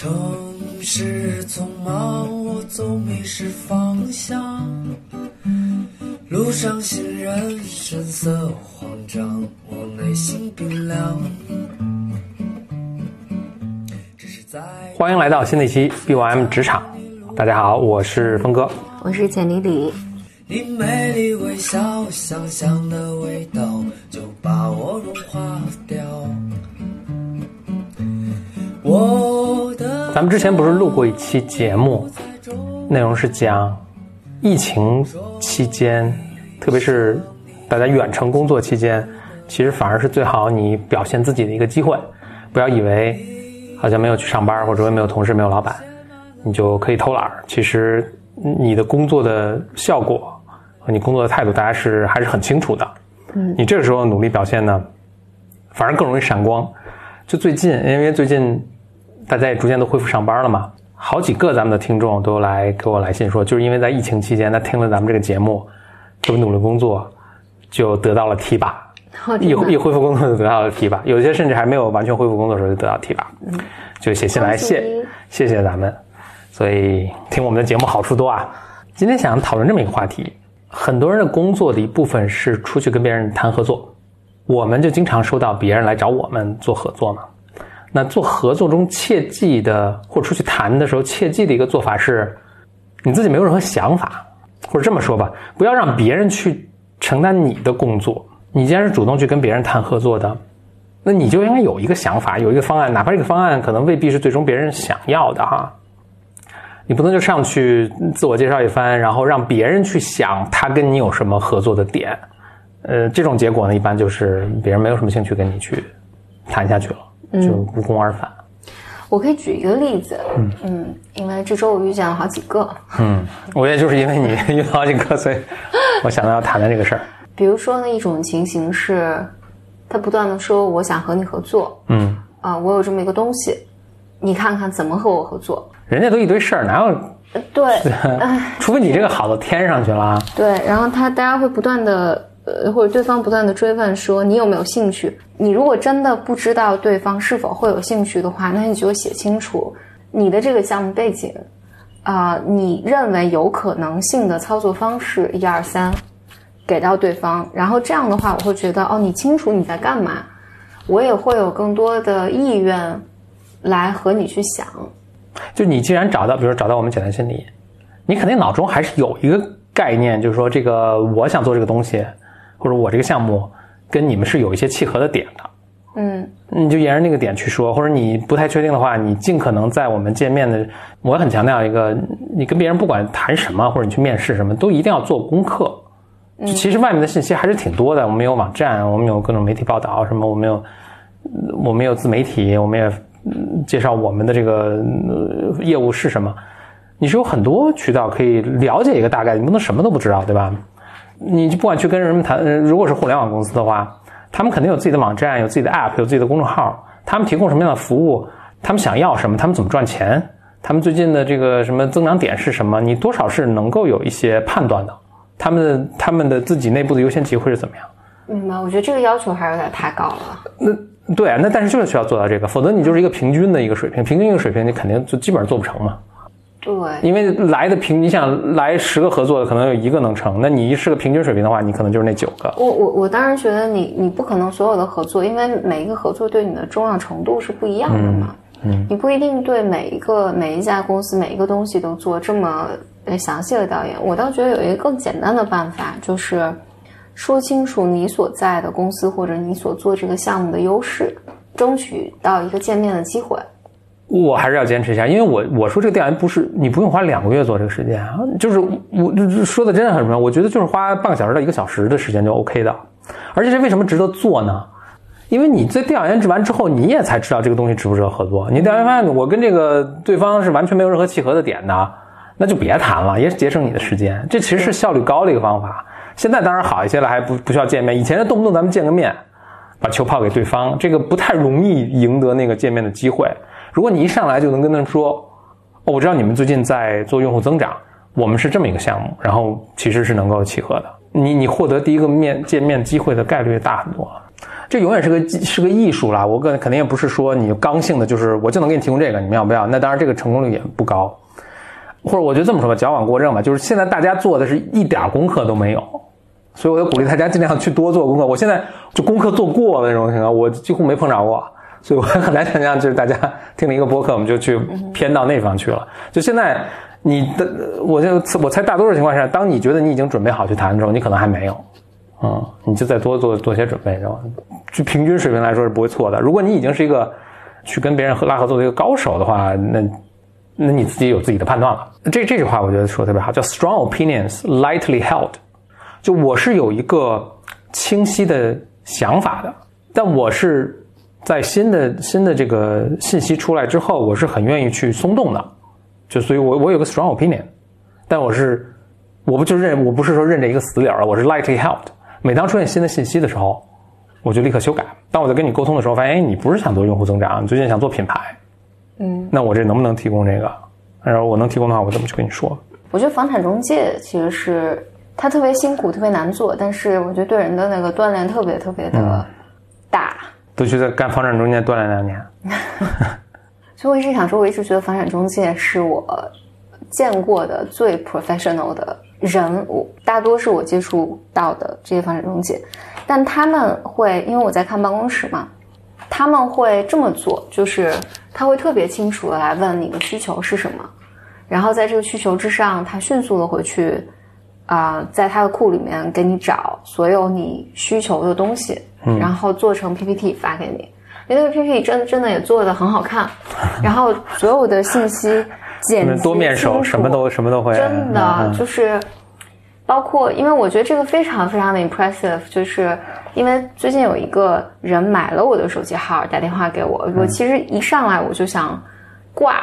城市匆忙，我总迷失方向。路上行人神色慌张，我内心冰凉。欢迎来到新的一期 BOM 职场。大家好，我是峰哥。我是简丽丽，你美丽微笑，香香的味道就把我融化掉。我的咱们之前不是录过一期节目，内容是讲疫情期间，特别是大家远程工作期间，其实反而是最好你表现自己的一个机会。不要以为好像没有去上班，或者没有同事、没有老板，你就可以偷懒。其实你的工作的效果和你工作的态度，大家是还是很清楚的。嗯，你这个时候努力表现呢，反而更容易闪光。就最近，因为最近大家也逐渐都恢复上班了嘛，好几个咱们的听众都来给我来信说，就是因为在疫情期间，他听了咱们这个节目，特别努力工作，就得到了提拔。一一恢复工作就得到了提拔，有些甚至还没有完全恢复工作的时候就得到提拔，就写信来谢谢谢咱们。所以听我们的节目好处多啊。今天想讨论这么一个话题，很多人的工作的一部分是出去跟别人谈合作，我们就经常收到别人来找我们做合作嘛。那做合作中切记的，或者出去谈的时候切记的一个做法是，你自己没有任何想法，或者这么说吧，不要让别人去承担你的工作。你既然是主动去跟别人谈合作的，那你就应该有一个想法，有一个方案，哪怕这个方案可能未必是最终别人想要的哈。你不能就上去自我介绍一番，然后让别人去想他跟你有什么合作的点。呃，这种结果呢，一般就是别人没有什么兴趣跟你去谈下去了，就无功而返。我可以举一个例子，嗯嗯因为这周我遇见了好几个，嗯，我也就是因为你 遇到好几个，所以我想到要谈谈这个事儿。比如说呢，一种情形是，他不断的说我想和你合作，嗯，啊、我有这么一个东西，你看看怎么和我合作？人家都一堆事儿，哪有？呃对，哎，除非你这个好到天上去了啊。对，然后他大家会不断的，呃，或者对方不断的追问说你有没有兴趣？你如果真的不知道对方是否会有兴趣的话，那你就写清楚你的这个项目背景，啊、你认为有可能性的操作方式一二三，给到对方，然后这样的话，我会觉得哦，你清楚你在干嘛，我也会有更多的意愿来和你去想。就你既然找到，比如说找到我们简单心理，你肯定脑中还是有一个概念，就是说这个我想做这个东西，或者我这个项目跟你们是有一些契合的点的。嗯，你就沿着那个点去说，或者你不太确定的话，你尽可能在我们见面的，我很强调一个，你跟别人不管谈什么，或者你去面试什么，都一定要做功课。就其实外面的信息还是挺多的，我们有网站，我们有各种媒体报道，什么我们有，呃我们有自媒体，我们也嗯介绍我们的这个、呃业务是什么。你是有很多渠道可以了解一个大概，你不能什么都不知道，对吧？你就不管去跟人们谈，呃如果是互联网公司的话，他们肯定有自己的网站，有自己的 app，有自己的公众号，他们提供什么样的服务，他们想要什么，他们怎么赚钱，他们最近的这个什么增长点是什么，你多少是能够有一些判断的。他们的他们的自己内部的优先级会是怎么样？明白？我觉得这个要求还是有点太高了。那对啊，那但是就是需要做到这个，否则你就是一个平均的一个水平，平均一个水平你肯定就基本上做不成嘛。对，因为来的平，你想来十个合作的，可能有一个能成，那你是个平均水平的话，你可能就是那九个。我我我当然觉得你你不可能所有的合作，因为每一个合作对你的重要程度是不一样的嘛。嗯，你不一定对每一个每一家公司每一个东西都做这么呃详细的调研。我倒觉得有一个更简单的办法，就是说清楚你所在的公司或者你所做这个项目的优势，争取到一个见面的机会。我还是要坚持一下，因为我我说这个调研不是你不用花两个月做这个时间啊，就是我这说的真的很重要。我觉得就是花半个小时到一个小时的时间就 OK 的，而且这为什么值得做呢？因为你在调研制完之后，你也才知道这个东西值不值得合作。你调研发现我跟这个对方是完全没有任何契合的点的，那就别谈了，也节省你的时间。这其实是效率高的一个方法。现在当然好一些了，还不不需要见面。以前动不动咱们见个面，把球抛给对方，这个不太容易赢得那个见面的机会。如果你一上来就能跟他们说，哦，我知道你们最近在做用户增长，我们是这么一个项目，然后其实是能够契合的。你你获得第一个面见面机会的概率大很多。这永远是个是个艺术啦。我个肯定也不是说你刚性的，就是我就能给你提供这个，你们要不要？那当然这个成功率也不高。或者我就这么说吧，矫枉过正吧，就是现在大家做的是一点功课都没有，所以我就鼓励大家尽量去多做功课。我现在就功课做过了那种情况，我几乎没碰着过，所以我很难想象，就是大家听了一个播客，我们就去偏到那方去了。就现在你的，我就我猜大多数情况下，当你觉得你已经准备好去谈的时候，你可能还没有，嗯，你就再多做做些准备，是吧？就平均水平来说是不会错的。如果你已经是一个去跟别人和拉合作的一个高手的话，那那你自己有自己的判断了。这这句话我觉得说的特别好，叫 “strong opinions lightly held”。就我是有一个清晰的想法的，但我是在新的新的这个信息出来之后，我是很愿意去松动的。就所以，我我有个 strong opinion，但我是我不就认我不是说认这一个死理儿了，我是 lightly held。每当出现新的信息的时候，我就立刻修改。当我在跟你沟通的时候，发现哎，你不是想做用户增长，你最近想做品牌。嗯，那我这能不能提供这个？然后我能提供的话，我怎么去跟你说？我觉得房产中介其实是它特别辛苦，特别难做，但是我觉得对人的那个锻炼特别特别的大。都去在干房产中介锻炼两年。所以我一直想说，我一直觉得房产中介是我见过的最 professional 的人，我大多是我接触到的这些房产中介，但他们会因为我在看办公室嘛，他们会这么做，就是他会特别清楚的来问你的需求是什么，然后在这个需求之上，他迅速的回去啊、在他的库里面给你找所有你需求的东西，然后做成 PPT 发给你。因为那个 PPT 真真的也做的很好看，然后所有的信息简洁 多面什么都什么都会。真的嗯就是，包括因为我觉得这个非常非常的 impressive，就是因为最近有一个人买了我的手机号，打电话给我，我其实一上来我就想挂，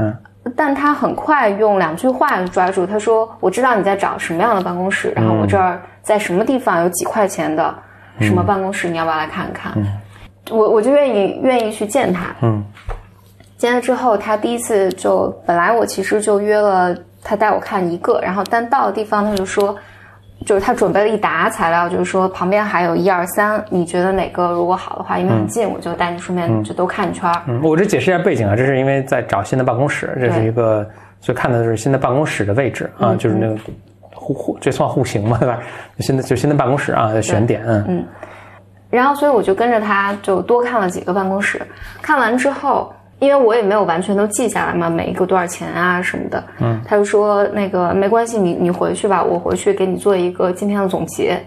嗯，但他很快用两句话抓住，他说：“我知道你在找什么样的办公室，然后我这儿在什么地方有几块钱的什么办公室，你要不要来看看？”我我就愿意愿意去见他，嗯，见了之后，他第一次就本来我其实就约了他带我看一个，然后但到的地方他就说，就是他准备了一沓材料，就是说旁边还有一二三，你觉得哪个如果好的话，因为很近，我就带你顺便就都看一圈儿。嗯，我这解释一下背景啊，这是因为在找新的办公室，这是一个所以看的是新的办公室的位置啊，就是那个户户这算户型嘛，对吧？新的就新的办公室啊，的选点，嗯然后，所以我就跟着他就多看了几个办公室。看完之后，因为我也没有完全都记下来嘛，每一个多少钱啊什么的。嗯，他就说那个没关系，你你回去吧，我回去给你做一个今天的总结。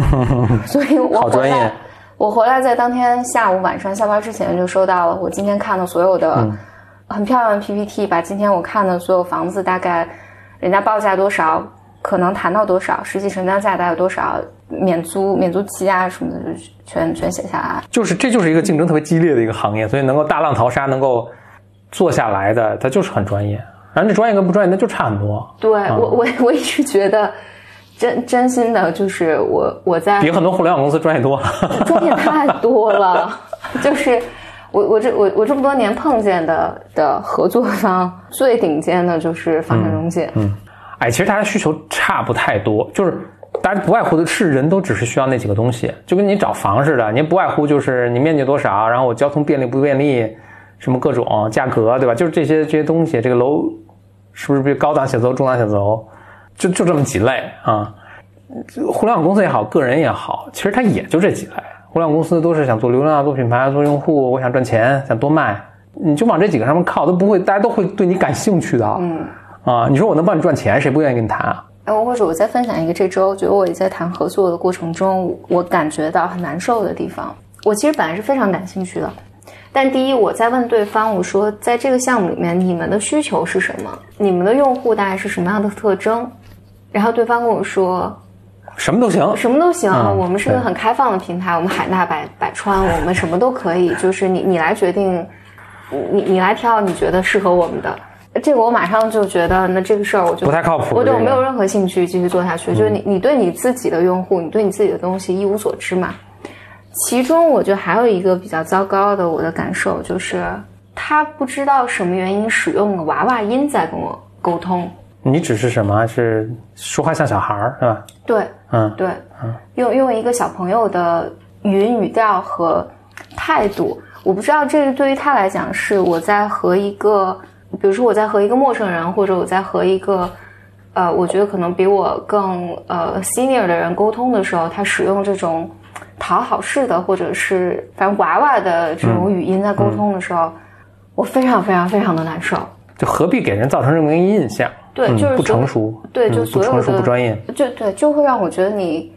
所以我回好专业来，我回来在当天下午晚上下班之前就收到了我今天看的所有的嗯很漂亮的 PPT，把今天我看的所有房子大概人家报价多少，可能谈到多少，实际成交价大概有多少，免租免租期啊什么的，就全全写下来。就是这就是一个竞争特别激烈的一个行业，所以能够大浪淘沙，能够做下来的，它就是很专业。然后这专业跟不专业那就差很多，对、我我 我一直觉得。真真心的，就是我我在比很多互联网公司专业多了。专业太多了，就是我我这我我这么多年碰见的的合作方最顶尖的就是房产中介，嗯，哎，其实大家需求差不太多，就是大家不外乎的是人都只是需要那几个东西，就跟你找房似的，您不外乎就是你面积多少，然后我交通便利不便利，什么各种价格，对吧？就是这些这些东西，这个楼是不是比高档写字楼、中档写字楼，就就这么几类啊。互联网公司也好，个人也好，其实它也就这几类。互联网公司都是想做流量、做品牌、做用户，我想赚钱，想多卖，你就往这几个上面靠，都不会，大家都会对你感兴趣的。嗯，啊，你说我能帮你赚钱，谁不愿意跟你谈啊？然后或者我再分享一个这周，觉得我也在谈合作的过程中，我感觉到很难受的地方。我其实本来是非常感兴趣的，但第一，我在问对方，我说在这个项目里面，你们的需求是什么？你们的用户大概是什么样的特征？然后对方跟我说，什么都行，什么都行，嗯我们是个很开放的平台，我们海纳百百川，我们什么都可以，就是你你来决定，你你来挑你觉得适合我们的。这个我马上就觉得，那这个事儿我就不太靠谱我对我这个嗯没有任何兴趣继续做下去。就是你你对你自己的用户，你对你自己的东西一无所知嘛。其中我觉得还有一个比较糟糕的我的感受就是，他不知道什么原因使用了娃娃音在跟我沟通。你只是什么？是说话像小孩儿是吧？对，嗯，对，嗯用用一个小朋友的语音语调和态度。我不知道这个对于他来讲是我在和一个，比如说我在和一个陌生人，或者我在和一个。呃，我觉得可能比我更呃 senior 的人沟通的时候，他使用这种讨好式的，或者是反正娃娃的这种语音在沟通的时候，我非常非常非常的难受。就何必给人造成这么一个印象？对，就是不成熟。对，就不成熟不专业。就对，就会让我觉得你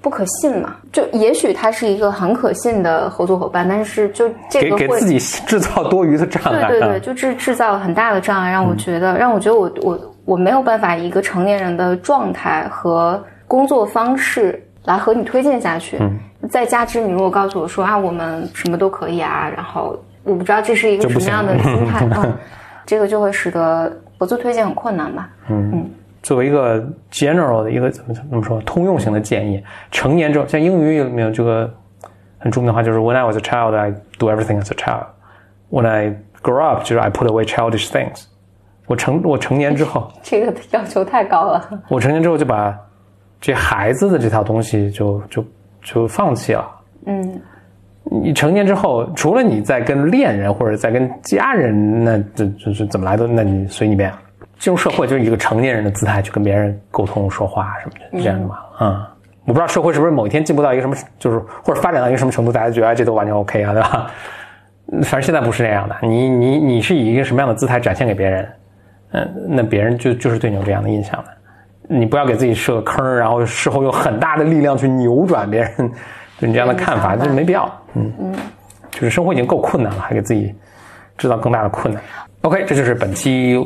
不可信嘛。就也许他是一个很可信的合作伙伴，但是就这个给给自己制造多余的障碍。对对对，就制制造很大的障碍，让我觉得让我觉得我我。我没有办法以一个成年人的状态和工作方式来和你推荐下去。嗯，再加之你如果告诉我说啊，我们什么都可以啊，然后我不知道这是一个什么样的心态 啊，这个就会使得合作推荐很困难吧。嗯嗯，作为一个 general 的一个怎么怎么说通用型的建议，成年之后像英语里面有这个很著名的话，就是 When I was a child, I do everything as a child. When I grow up, 就是 I put away childish things. 我成我成年之后，这个要求太高了。我成年之后就把这孩子的这套东西就就就放弃了。嗯，你成年之后，除了你在跟恋人或者在跟家人，那这就是怎么来的？那你随你便。进入社会就是一个成年人的姿态去跟别人沟通说话什么的，这样的嘛。嗯，我不知道社会是不是某一天进步到一个什么，就是或者发展到一个什么程度，大家觉得这都完全 OK 啊，对吧？反正现在不是那样的。你你你是以一个什么样的姿态展现给别人？嗯，那别人就就是对你有这样的印象的，你不要给自己设个坑，然后事后用很大的力量去扭转别人对你这样的看法，这没必要。嗯嗯，就是生活已经够困难了，还给自己制造更大的困难。OK，这就是本期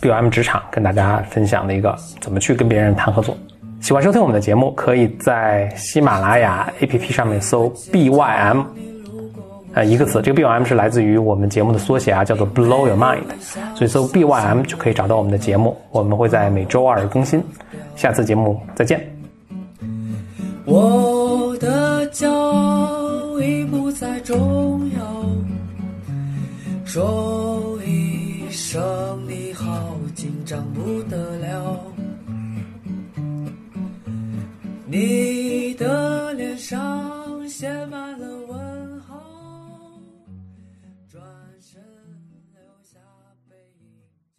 BOM 职场跟大家分享的一个怎么去跟别人谈合作。喜欢收听我们的节目，可以在喜马拉雅 APP 上面搜 BYM。呃，一个词，这个 B Y M 是来自于我们节目的缩写啊，叫做 Blow Your Mind，所以搜 B Y M 就可以找到我们的节目。我们会在每周二更新，下次节目再见。我的